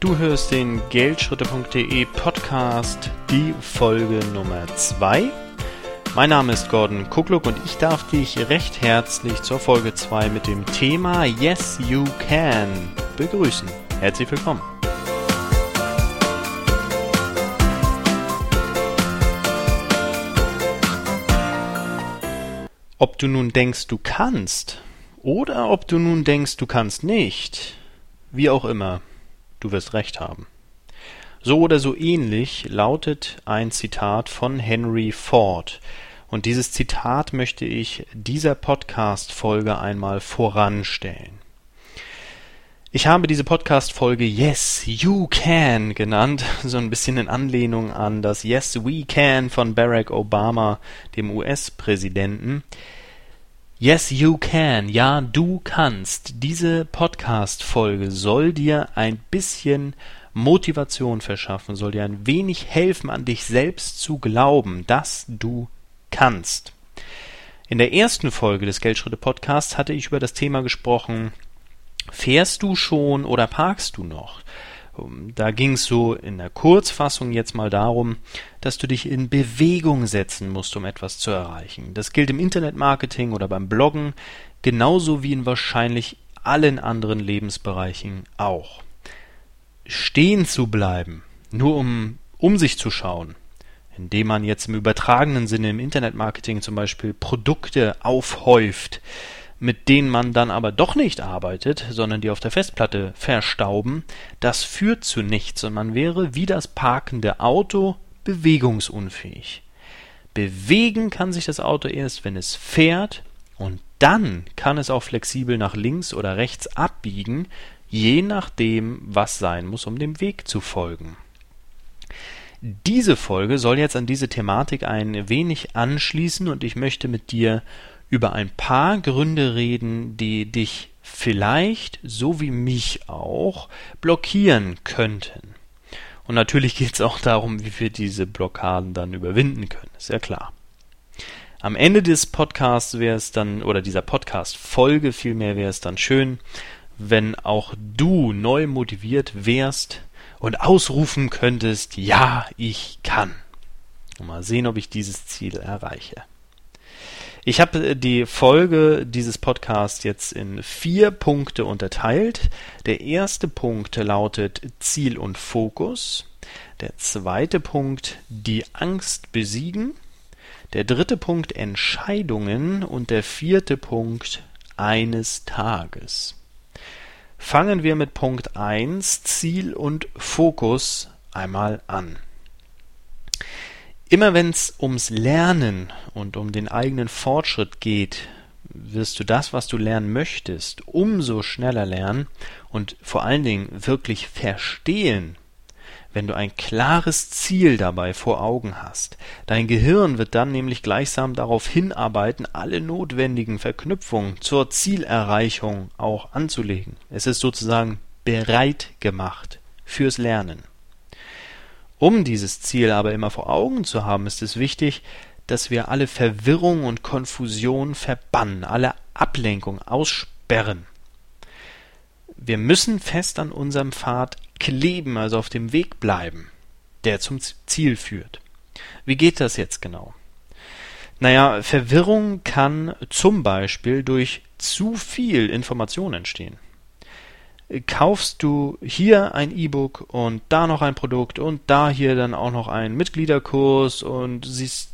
Du hörst den Geldschritte.de Podcast, die Folge Nummer 2. Mein Name ist Gordon Kuckluck und ich darf dich recht herzlich zur Folge 2 mit dem Thema Yes You Can begrüßen. Herzlich willkommen. Ob du nun denkst, du kannst oder ob du nun denkst, du kannst nicht, wie auch immer, du wirst recht haben. So oder so ähnlich lautet ein Zitat von Henry Ford, und dieses Zitat möchte ich dieser Podcast-Folge einmal voranstellen. Ich habe diese Podcast-Folge Yes, You Can genannt, so ein bisschen in Anlehnung an das Yes, We Can von Barack Obama, dem US-Präsidenten. Yes, you can. Ja, du kannst. Diese Podcast-Folge soll dir ein bisschen Motivation verschaffen, soll dir ein wenig helfen, an dich selbst zu glauben, dass du kannst. In der ersten Folge des Geldschritte Podcasts hatte ich über das Thema gesprochen, fährst du schon oder parkst du noch? Da ging es so in der Kurzfassung jetzt mal darum, dass du dich in Bewegung setzen musst, um etwas zu erreichen. Das gilt im Internetmarketing oder beim Bloggen, genauso wie in wahrscheinlich allen anderen Lebensbereichen auch. Stehen zu bleiben, nur um um sich zu schauen, indem man jetzt im übertragenen Sinne im Internetmarketing zum Beispiel Produkte aufhäuft, mit denen man dann aber doch nicht arbeitet, sondern die auf der Festplatte verstauben, das führt zu nichts und man wäre wie das parkende Auto bewegungsunfähig. Bewegen kann sich das Auto erst, wenn es fährt und dann kann es auch flexibel nach links oder rechts abbiegen, je nachdem, was sein muss, um dem Weg zu folgen. Diese Folge soll jetzt an diese Thematik ein wenig anschließen und ich möchte mit dir über ein paar Gründe reden, die dich vielleicht, so wie mich auch, blockieren könnten. Und natürlich geht es auch darum, wie wir diese Blockaden dann überwinden können, ist ja klar. Am Ende des Podcasts wäre es dann, oder dieser Podcast-Folge vielmehr wäre es dann schön, wenn auch du neu motiviert wärst und ausrufen könntest, ja, ich kann. Mal sehen, ob ich dieses Ziel erreiche. Ich habe äh, die Folge dieses Podcasts jetzt in vier Punkte unterteilt. Der erste Punkt lautet Ziel und Fokus. Der zweite Punkt die Angst besiegen. Der dritte Punkt Entscheidungen und der vierte Punkt eines Tages. Fangen wir mit Punkt 1 Ziel und Fokus einmal an. Immer wenn es ums Lernen und um den eigenen Fortschritt geht, wirst du das, was du lernen möchtest, umso schneller lernen und vor allen Dingen wirklich verstehen, wenn du ein klares Ziel dabei vor Augen hast. Dein Gehirn wird dann nämlich gleichsam darauf hinarbeiten, alle notwendigen Verknüpfungen zur Zielerreichung auch anzulegen. Es ist sozusagen bereit gemacht fürs Lernen. Um dieses Ziel aber immer vor Augen zu haben, ist es wichtig, dass wir alle Verwirrung und Konfusion verbannen, alle Ablenkung aussperren. Wir müssen fest an unserem Pfad kleben, also auf dem Weg bleiben, der zum Ziel führt. Wie geht das jetzt genau? Naja, Verwirrung kann zum Beispiel durch zu viel Information entstehen kaufst du hier ein E-Book und da noch ein Produkt und da hier dann auch noch einen Mitgliederkurs und siehst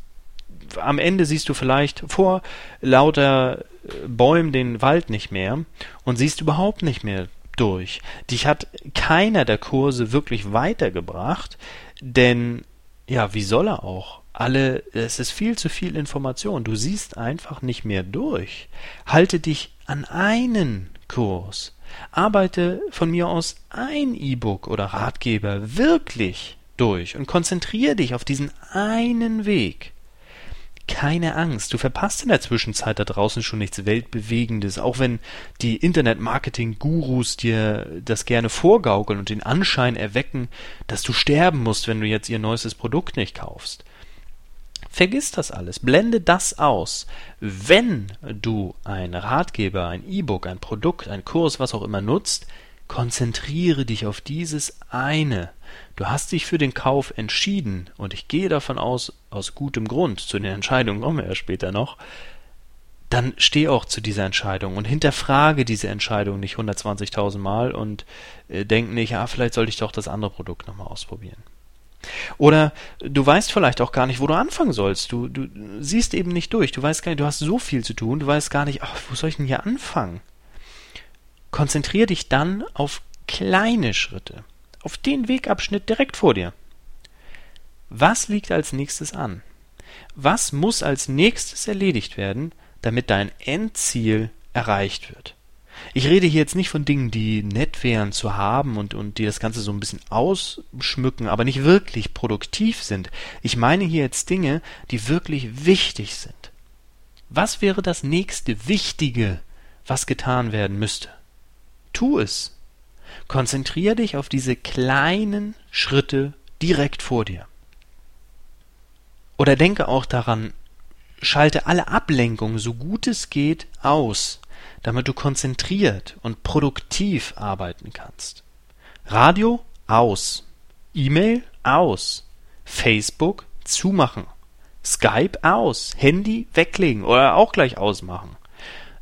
am Ende siehst du vielleicht vor lauter äh, Bäumen den Wald nicht mehr und siehst überhaupt nicht mehr durch. Dich hat keiner der Kurse wirklich weitergebracht, denn ja, wie soll er auch? Alle, es ist viel zu viel Information. Du siehst einfach nicht mehr durch. Halte dich an einen Kurs. Arbeite von mir aus ein E-Book oder Ratgeber wirklich durch und konzentriere dich auf diesen einen Weg. Keine Angst, du verpasst in der Zwischenzeit da draußen schon nichts Weltbewegendes, auch wenn die Internet-Marketing-Gurus dir das gerne vorgaukeln und den Anschein erwecken, dass du sterben musst, wenn du jetzt ihr neuestes Produkt nicht kaufst. Vergiss das alles, blende das aus. Wenn du ein Ratgeber, ein E-Book, ein Produkt, ein Kurs, was auch immer nutzt, Konzentriere dich auf dieses eine. Du hast dich für den Kauf entschieden und ich gehe davon aus, aus gutem Grund, zu den Entscheidungen kommen wir ja später noch, dann steh auch zu dieser Entscheidung und hinterfrage diese Entscheidung nicht 120.000 Mal und äh, denk nicht, ah, vielleicht sollte ich doch das andere Produkt nochmal ausprobieren. Oder du weißt vielleicht auch gar nicht, wo du anfangen sollst. Du, du siehst eben nicht durch. Du weißt gar nicht, du hast so viel zu tun. Du weißt gar nicht, ach, wo soll ich denn hier anfangen? Konzentriere dich dann auf kleine Schritte, auf den Wegabschnitt direkt vor dir. Was liegt als nächstes an? Was muss als nächstes erledigt werden, damit dein Endziel erreicht wird. Ich rede hier jetzt nicht von Dingen, die nett wären zu haben und, und die das Ganze so ein bisschen ausschmücken, aber nicht wirklich produktiv sind. Ich meine hier jetzt Dinge, die wirklich wichtig sind. Was wäre das nächste Wichtige, was getan werden müsste? Tu es. Konzentriere dich auf diese kleinen Schritte direkt vor dir. Oder denke auch daran, Schalte alle Ablenkungen so gut es geht aus, damit du konzentriert und produktiv arbeiten kannst. Radio aus, E-Mail aus, Facebook zumachen, Skype aus, Handy weglegen oder auch gleich ausmachen.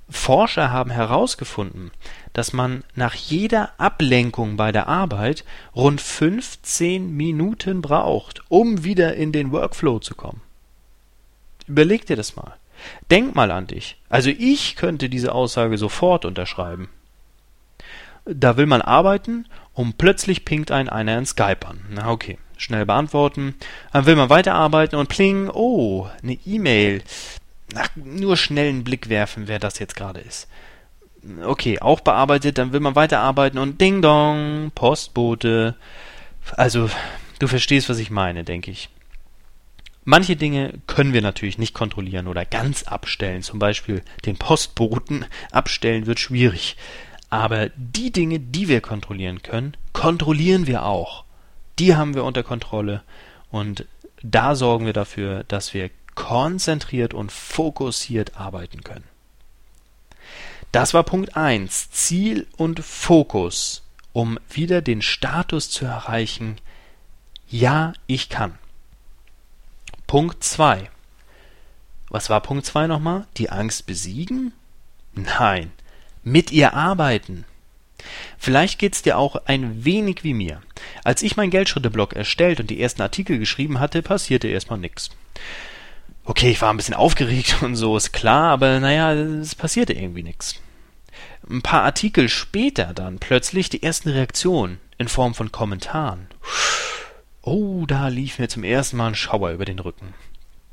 Forscher haben herausgefunden, dass man nach jeder Ablenkung bei der Arbeit rund 15 Minuten braucht, um wieder in den Workflow zu kommen. Überleg dir das mal. Denk mal an dich. Also ich könnte diese Aussage sofort unterschreiben. Da will man arbeiten und plötzlich pinkt ein einer in Skype an. Na okay, schnell beantworten. Dann will man weiterarbeiten und pling, oh, eine E-Mail. Nur schnell einen Blick werfen, wer das jetzt gerade ist. Okay, auch bearbeitet, dann will man weiterarbeiten und ding dong, Postbote. Also, du verstehst, was ich meine, denke ich. Manche Dinge können wir natürlich nicht kontrollieren oder ganz abstellen. Zum Beispiel den Postboten abstellen wird schwierig. Aber die Dinge, die wir kontrollieren können, kontrollieren wir auch. Die haben wir unter Kontrolle und da sorgen wir dafür, dass wir konzentriert und fokussiert arbeiten können. Das war Punkt 1. Ziel und Fokus, um wieder den Status zu erreichen, ja, ich kann. Punkt 2. Was war Punkt 2 nochmal? Die Angst besiegen? Nein, mit ihr arbeiten. Vielleicht geht's dir auch ein wenig wie mir. Als ich mein Geldschritte-Blog erstellt und die ersten Artikel geschrieben hatte, passierte erstmal nix. Okay, ich war ein bisschen aufgeregt und so, ist klar, aber naja, es passierte irgendwie nix. Ein paar Artikel später dann plötzlich die ersten Reaktionen in Form von Kommentaren. Oh, da lief mir zum ersten Mal ein Schauer über den Rücken.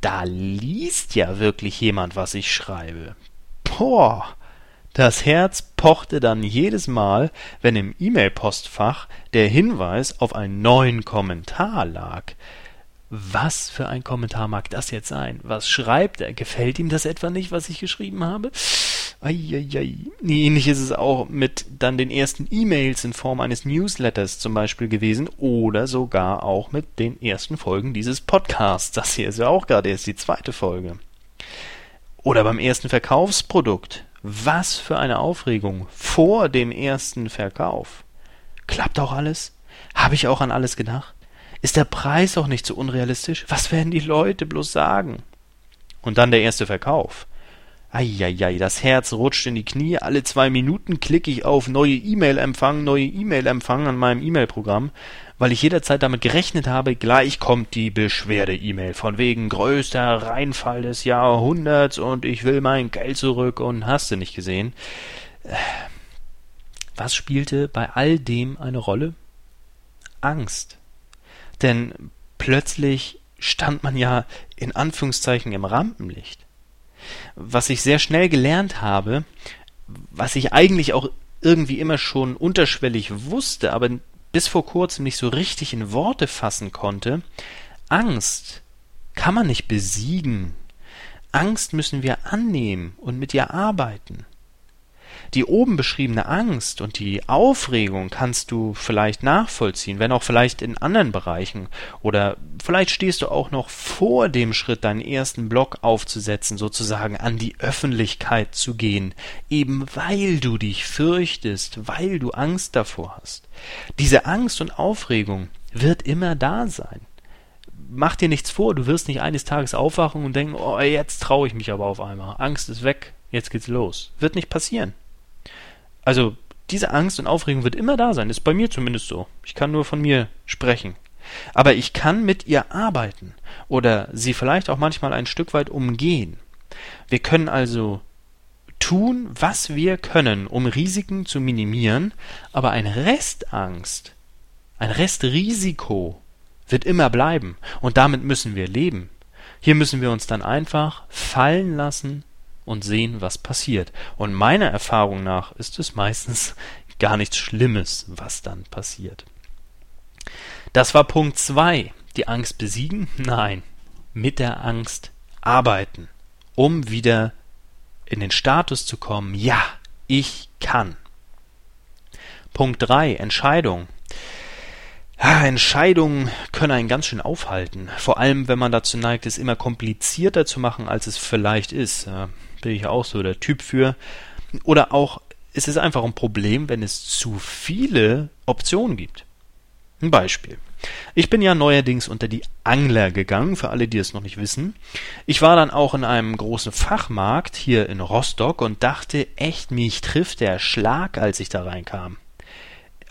Da liest ja wirklich jemand, was ich schreibe. Boah. Das Herz pochte dann jedes Mal, wenn im E-Mail-Postfach der Hinweis auf einen neuen Kommentar lag. Was für ein Kommentar mag das jetzt sein? Was schreibt er? Gefällt ihm das etwa nicht, was ich geschrieben habe? Eieiei. Ähnlich ist es auch mit dann den ersten E-Mails in Form eines Newsletters zum Beispiel gewesen oder sogar auch mit den ersten Folgen dieses Podcasts. Das hier ist ja auch gerade erst die zweite Folge. Oder beim ersten Verkaufsprodukt. Was für eine Aufregung vor dem ersten Verkauf. Klappt auch alles? Habe ich auch an alles gedacht? Ist der Preis auch nicht so unrealistisch? Was werden die Leute bloß sagen? Und dann der erste Verkauf. Eieiei, das Herz rutscht in die Knie. Alle zwei Minuten klicke ich auf neue E-Mail empfangen, neue E-Mail empfangen an meinem E-Mail-Programm, weil ich jederzeit damit gerechnet habe, gleich kommt die Beschwerde-E-Mail von wegen größter Reinfall des Jahrhunderts und ich will mein Geld zurück und hast du nicht gesehen. Was spielte bei all dem eine Rolle? Angst. Denn plötzlich stand man ja in Anführungszeichen im Rampenlicht was ich sehr schnell gelernt habe, was ich eigentlich auch irgendwie immer schon unterschwellig wusste, aber bis vor kurzem nicht so richtig in Worte fassen konnte, Angst kann man nicht besiegen. Angst müssen wir annehmen und mit ihr arbeiten. Die oben beschriebene Angst und die Aufregung kannst du vielleicht nachvollziehen, wenn auch vielleicht in anderen Bereichen. Oder vielleicht stehst du auch noch vor dem Schritt, deinen ersten Blog aufzusetzen, sozusagen an die Öffentlichkeit zu gehen, eben weil du dich fürchtest, weil du Angst davor hast. Diese Angst und Aufregung wird immer da sein. Mach dir nichts vor, du wirst nicht eines Tages aufwachen und denken, oh, jetzt traue ich mich aber auf einmal. Angst ist weg, jetzt geht's los. Wird nicht passieren. Also diese Angst und Aufregung wird immer da sein, ist bei mir zumindest so. Ich kann nur von mir sprechen. Aber ich kann mit ihr arbeiten oder sie vielleicht auch manchmal ein Stück weit umgehen. Wir können also tun, was wir können, um Risiken zu minimieren, aber eine Restangst, ein Restrisiko wird immer bleiben und damit müssen wir leben. Hier müssen wir uns dann einfach fallen lassen und sehen, was passiert. Und meiner Erfahrung nach ist es meistens gar nichts Schlimmes, was dann passiert. Das war Punkt 2. Die Angst besiegen? Nein. Mit der Angst arbeiten, um wieder in den Status zu kommen, ja, ich kann. Punkt 3. Entscheidung. Ja, Entscheidungen können einen ganz schön aufhalten. Vor allem, wenn man dazu neigt, es immer komplizierter zu machen, als es vielleicht ist. Bin ich auch so der Typ für. Oder auch, es ist einfach ein Problem, wenn es zu viele Optionen gibt. Ein Beispiel. Ich bin ja neuerdings unter die Angler gegangen, für alle, die es noch nicht wissen. Ich war dann auch in einem großen Fachmarkt hier in Rostock und dachte echt, mich trifft der Schlag, als ich da reinkam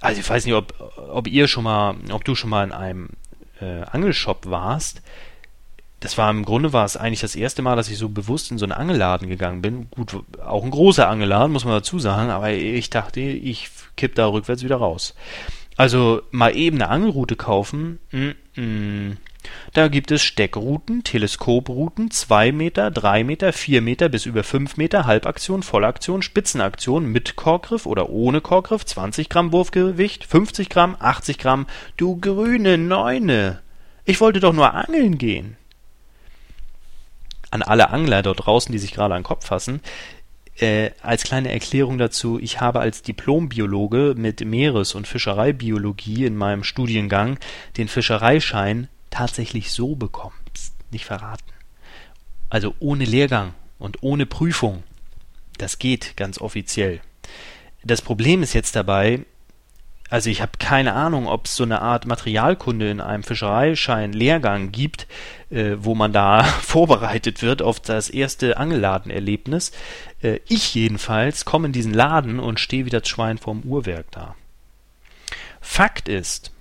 also ich weiß nicht, ob, ob ihr schon mal, ob du schon mal in einem äh, Angelshop warst. Das war im Grunde war es eigentlich das erste Mal, dass ich so bewusst in so einen Angelladen gegangen bin. Gut, auch ein großer Angelladen, muss man dazu sagen, aber ich dachte, ich kipp da rückwärts wieder raus. Also mal eben eine Angelrute kaufen, mm, mm, da gibt es Steckrouten, Teleskoprouten, 2 Meter, 3 Meter, 4 Meter bis über 5 Meter, Halbaktion, Vollaktion, Spitzenaktion mit Korkgriff oder ohne Korkgriff, 20 Gramm Wurfgewicht, 50 Gramm, 80 Gramm. Du grüne Neune! Ich wollte doch nur angeln gehen. An alle Angler dort draußen, die sich gerade an den Kopf fassen, äh, als kleine Erklärung dazu, ich habe als Diplombiologe mit Meeres- und Fischereibiologie in meinem Studiengang den Fischereischein tatsächlich so bekommen. Psst, nicht verraten. Also ohne Lehrgang und ohne Prüfung. Das geht ganz offiziell. Das Problem ist jetzt dabei, also ich habe keine Ahnung, ob es so eine Art Materialkunde in einem Fischereischein-Lehrgang gibt, äh, wo man da vorbereitet wird auf das erste Angelladenerlebnis. Äh, ich jedenfalls komme in diesen Laden und stehe wie das Schwein vorm Uhrwerk da. Fakt ist,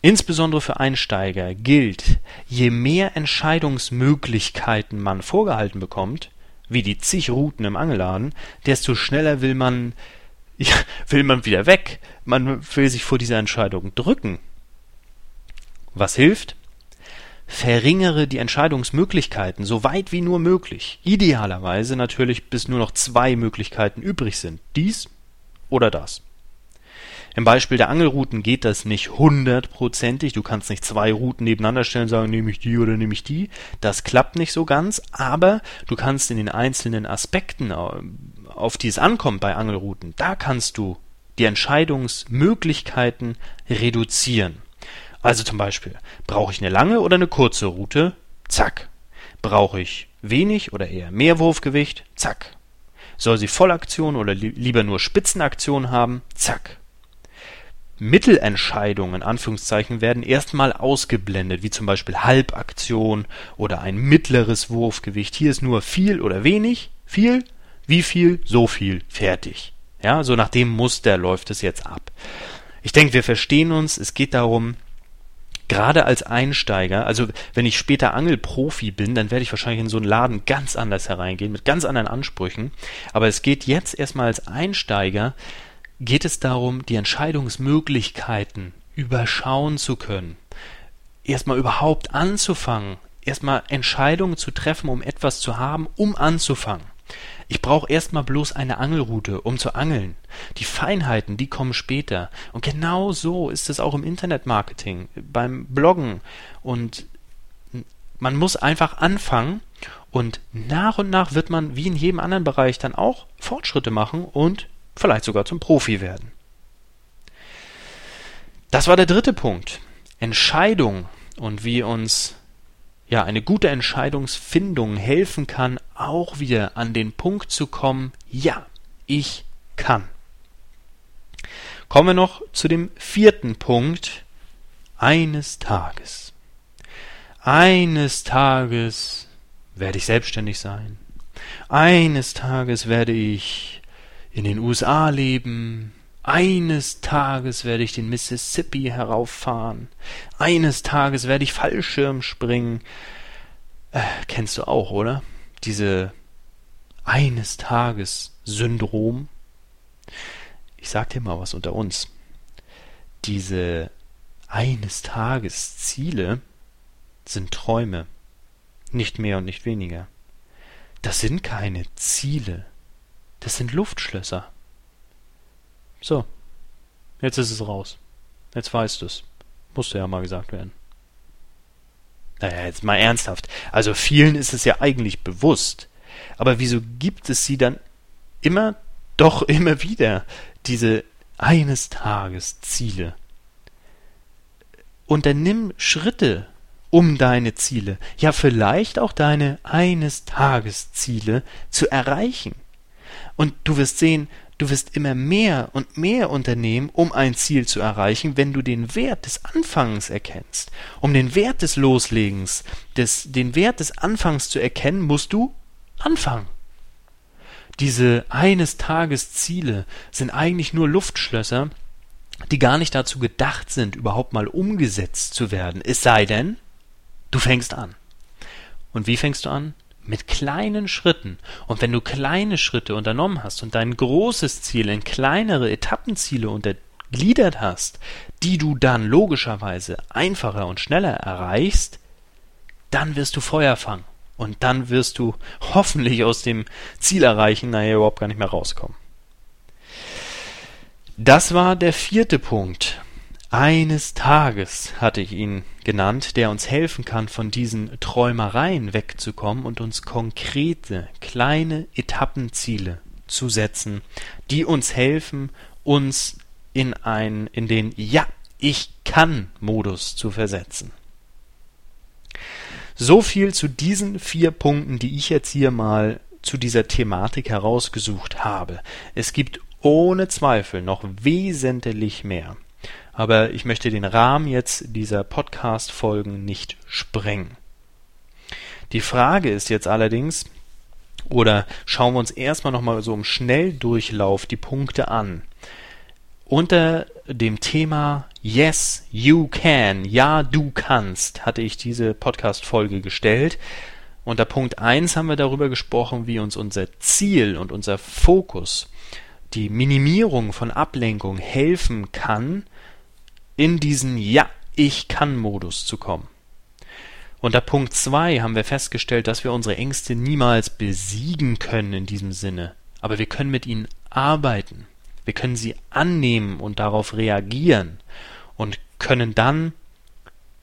Insbesondere für Einsteiger gilt, je mehr Entscheidungsmöglichkeiten man vorgehalten bekommt, wie die zig Routen im Angelladen, desto schneller will man ja, will man wieder weg. Man will sich vor dieser Entscheidung drücken. Was hilft? Verringere die Entscheidungsmöglichkeiten so weit wie nur möglich. Idealerweise natürlich, bis nur noch zwei Möglichkeiten übrig sind. Dies oder das. Im Beispiel der Angelrouten geht das nicht hundertprozentig. Du kannst nicht zwei Routen nebeneinander stellen und sagen, nehme ich die oder nehme ich die. Das klappt nicht so ganz, aber du kannst in den einzelnen Aspekten, äh, auf die es ankommt bei Angelrouten, da kannst du die Entscheidungsmöglichkeiten reduzieren. Also zum Beispiel, brauche ich eine lange oder eine kurze Route? Zack. Brauche ich wenig oder eher mehr Wurfgewicht? Zack. Soll sie Vollaktion oder li lieber nur Spitzenaktion haben? Zack. Mittelentscheidungen Anführungszeichen werden erstmal ausgeblendet, wie zum Beispiel Halbaktion oder ein mittleres Wurfgewicht. Hier ist nur viel oder wenig, viel, wie viel, so viel, fertig. Ja, so nach dem Muster läuft es jetzt ab. Ich denke, wir verstehen uns. Es geht darum, gerade als Einsteiger, also wenn ich später Angelprofi bin, dann werde ich wahrscheinlich in so einen Laden ganz anders hereingehen, mit ganz anderen Ansprüchen. Aber es geht jetzt erstmal als Einsteiger geht es darum, die Entscheidungsmöglichkeiten überschauen zu können. Erstmal überhaupt anzufangen, erstmal Entscheidungen zu treffen, um etwas zu haben, um anzufangen. Ich brauche erstmal bloß eine Angelroute, um zu angeln. Die Feinheiten, die kommen später. Und genau so ist es auch im Internetmarketing, beim Bloggen. Und man muss einfach anfangen und nach und nach wird man wie in jedem anderen Bereich dann auch Fortschritte machen und vielleicht sogar zum Profi werden. Das war der dritte Punkt. Entscheidung und wie uns ja eine gute Entscheidungsfindung helfen kann, auch wieder an den Punkt zu kommen, ja, ich kann. Kommen wir noch zu dem vierten Punkt. Eines Tages. Eines Tages werde ich selbstständig sein. Eines Tages werde ich in den USA leben. Eines Tages werde ich den Mississippi herauffahren. Eines Tages werde ich Fallschirm springen. Äh, kennst du auch, oder? Diese eines Tages Syndrom. Ich sag dir mal was unter uns. Diese eines Tages Ziele sind Träume, nicht mehr und nicht weniger. Das sind keine Ziele, das sind Luftschlösser. So, jetzt ist es raus. Jetzt weißt du es. Musste ja mal gesagt werden. Naja, jetzt mal ernsthaft. Also vielen ist es ja eigentlich bewusst. Aber wieso gibt es sie dann immer, doch immer wieder, diese eines Tages Ziele? Unternimm Schritte um deine Ziele, ja vielleicht auch deine eines Tages Ziele zu erreichen. Und du wirst sehen, du wirst immer mehr und mehr unternehmen, um ein Ziel zu erreichen, wenn du den Wert des Anfangs erkennst. Um den Wert des Loslegens, des, den Wert des Anfangs zu erkennen, musst du anfangen. Diese eines Tages Ziele sind eigentlich nur Luftschlösser, die gar nicht dazu gedacht sind, überhaupt mal umgesetzt zu werden. Es sei denn, du fängst an. Und wie fängst du an? Mit kleinen Schritten. Und wenn du kleine Schritte unternommen hast und dein großes Ziel in kleinere Etappenziele untergliedert hast, die du dann logischerweise einfacher und schneller erreichst, dann wirst du Feuer fangen. Und dann wirst du hoffentlich aus dem Ziel erreichen, nachher überhaupt gar nicht mehr rauskommen. Das war der vierte Punkt. Eines Tages hatte ich ihn genannt, der uns helfen kann, von diesen Träumereien wegzukommen und uns konkrete, kleine Etappenziele zu setzen, die uns helfen, uns in ein, in den Ja, ich kann Modus zu versetzen. So viel zu diesen vier Punkten, die ich jetzt hier mal zu dieser Thematik herausgesucht habe. Es gibt ohne Zweifel noch wesentlich mehr. Aber ich möchte den Rahmen jetzt dieser Podcast-Folgen nicht sprengen. Die Frage ist jetzt allerdings, oder schauen wir uns erstmal nochmal so im Schnelldurchlauf die Punkte an. Unter dem Thema Yes, you can, ja, du kannst, hatte ich diese Podcast-Folge gestellt. Unter Punkt 1 haben wir darüber gesprochen, wie uns unser Ziel und unser Fokus, die Minimierung von Ablenkung helfen kann, in diesen Ja, ich kann Modus zu kommen. Unter Punkt 2 haben wir festgestellt, dass wir unsere Ängste niemals besiegen können in diesem Sinne, aber wir können mit ihnen arbeiten. Wir können sie annehmen und darauf reagieren und können dann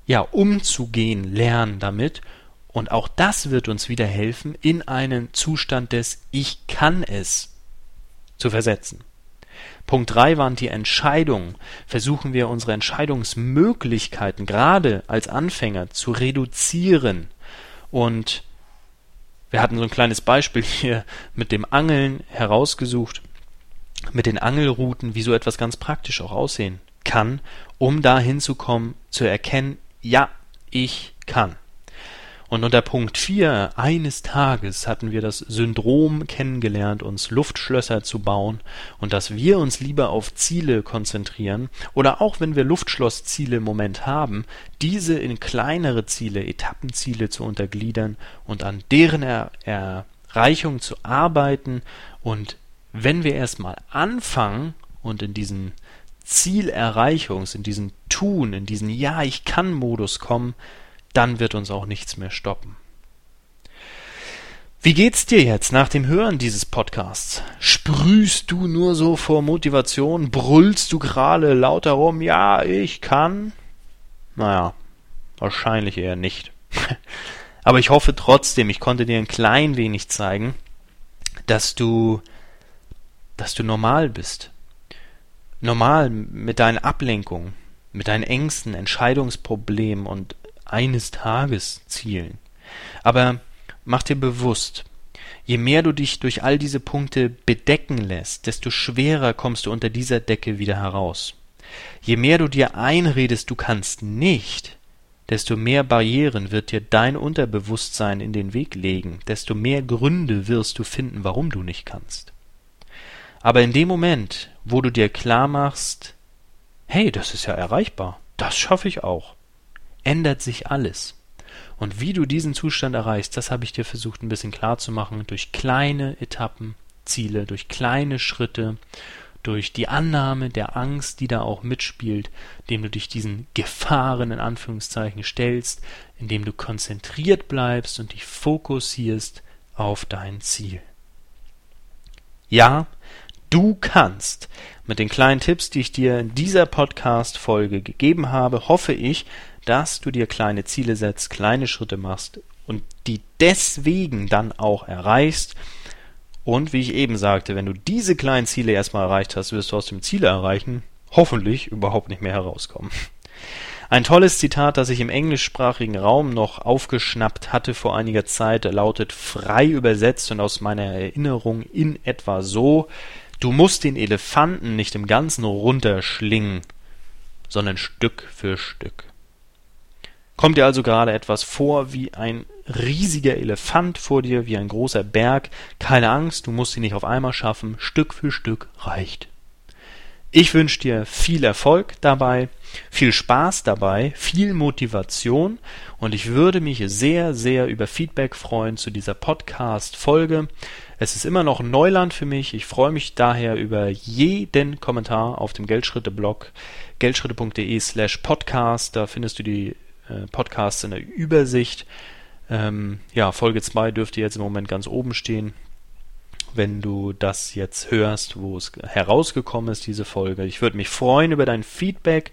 ja umzugehen lernen damit und auch das wird uns wieder helfen, in einen Zustand des Ich kann es zu versetzen. Punkt 3 waren die Entscheidungen. Versuchen wir unsere Entscheidungsmöglichkeiten gerade als Anfänger zu reduzieren und wir hatten so ein kleines Beispiel hier mit dem Angeln herausgesucht mit den Angelrouten, wie so etwas ganz praktisch auch aussehen kann, um da hinzukommen, zu erkennen, ja, ich kann. Und unter Punkt 4 eines Tages hatten wir das Syndrom kennengelernt, uns Luftschlösser zu bauen und dass wir uns lieber auf Ziele konzentrieren oder auch wenn wir Luftschlossziele im Moment haben, diese in kleinere Ziele, Etappenziele zu untergliedern und an deren er Erreichung zu arbeiten. Und wenn wir erstmal anfangen und in diesen Zielerreichungs, in diesen Tun, in diesen Ja, ich kann Modus kommen, dann wird uns auch nichts mehr stoppen. Wie geht's dir jetzt nach dem Hören dieses Podcasts? Sprühst du nur so vor Motivation? Brüllst du gerade lauter rum? Ja, ich kann? Naja, wahrscheinlich eher nicht. Aber ich hoffe trotzdem, ich konnte dir ein klein wenig zeigen, dass du dass du normal bist. Normal mit deinen Ablenkungen, mit deinen Ängsten, Entscheidungsproblemen und eines Tages Zielen. Aber mach dir bewusst, je mehr du dich durch all diese Punkte bedecken lässt, desto schwerer kommst du unter dieser Decke wieder heraus. Je mehr du dir einredest, du kannst nicht, desto mehr Barrieren wird dir dein Unterbewusstsein in den Weg legen, desto mehr Gründe wirst du finden, warum du nicht kannst. Aber in dem Moment, wo du dir klar machst, hey, das ist ja erreichbar, das schaffe ich auch, ändert sich alles. Und wie du diesen Zustand erreichst, das habe ich dir versucht ein bisschen klar zu machen, durch kleine Etappen, Ziele, durch kleine Schritte durch die Annahme der Angst, die da auch mitspielt, indem du dich diesen Gefahren in Anführungszeichen stellst, indem du konzentriert bleibst und dich fokussierst auf dein Ziel. Ja, du kannst. Mit den kleinen Tipps, die ich dir in dieser Podcast-Folge gegeben habe, hoffe ich, dass du dir kleine Ziele setzt, kleine Schritte machst und die deswegen dann auch erreichst und wie ich eben sagte, wenn du diese kleinen Ziele erstmal erreicht hast, wirst du aus dem Ziel erreichen hoffentlich überhaupt nicht mehr herauskommen. Ein tolles Zitat, das ich im englischsprachigen Raum noch aufgeschnappt hatte vor einiger Zeit, lautet frei übersetzt und aus meiner Erinnerung in etwa so Du musst den Elefanten nicht im Ganzen runterschlingen, sondern Stück für Stück. Kommt dir also gerade etwas vor wie ein riesiger Elefant vor dir, wie ein großer Berg? Keine Angst, du musst ihn nicht auf einmal schaffen, Stück für Stück reicht. Ich wünsche dir viel Erfolg dabei, viel Spaß dabei, viel Motivation und ich würde mich sehr, sehr über Feedback freuen zu dieser Podcast-Folge. Es ist immer noch Neuland für mich. Ich freue mich daher über jeden Kommentar auf dem Geldschritte-Blog geldschritte.de slash podcast. Da findest du die äh, Podcasts in der Übersicht. Ähm, ja, Folge 2 dürfte jetzt im Moment ganz oben stehen. Wenn du das jetzt hörst, wo es herausgekommen ist, diese Folge. Ich würde mich freuen über dein Feedback.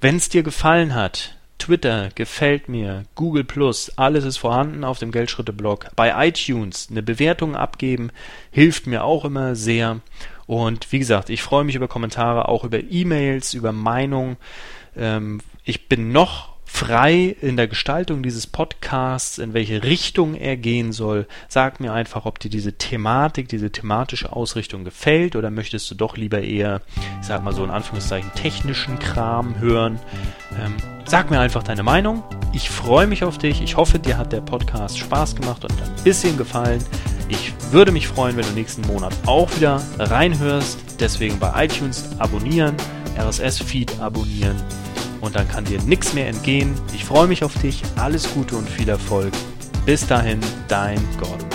Wenn es dir gefallen hat, Twitter gefällt mir, Google Plus, alles ist vorhanden auf dem Geldschritte-Blog. Bei iTunes eine Bewertung abgeben hilft mir auch immer sehr. Und wie gesagt, ich freue mich über Kommentare, auch über E-Mails, über Meinungen. Ähm, ich bin noch frei in der Gestaltung dieses Podcasts, in welche Richtung er gehen soll. Sag mir einfach, ob dir diese Thematik, diese thematische Ausrichtung gefällt oder möchtest du doch lieber eher, ich sag mal so in Anführungszeichen, technischen Kram hören. Ähm, sag mir einfach deine Meinung. Ich freue mich auf dich. Ich hoffe, dir hat der Podcast Spaß gemacht und ein bisschen gefallen. Ich würde mich freuen, wenn du nächsten Monat auch wieder reinhörst. Deswegen bei iTunes abonnieren, RSS-Feed abonnieren und dann kann dir nichts mehr entgehen. Ich freue mich auf dich, alles Gute und viel Erfolg. Bis dahin, dein Gordon.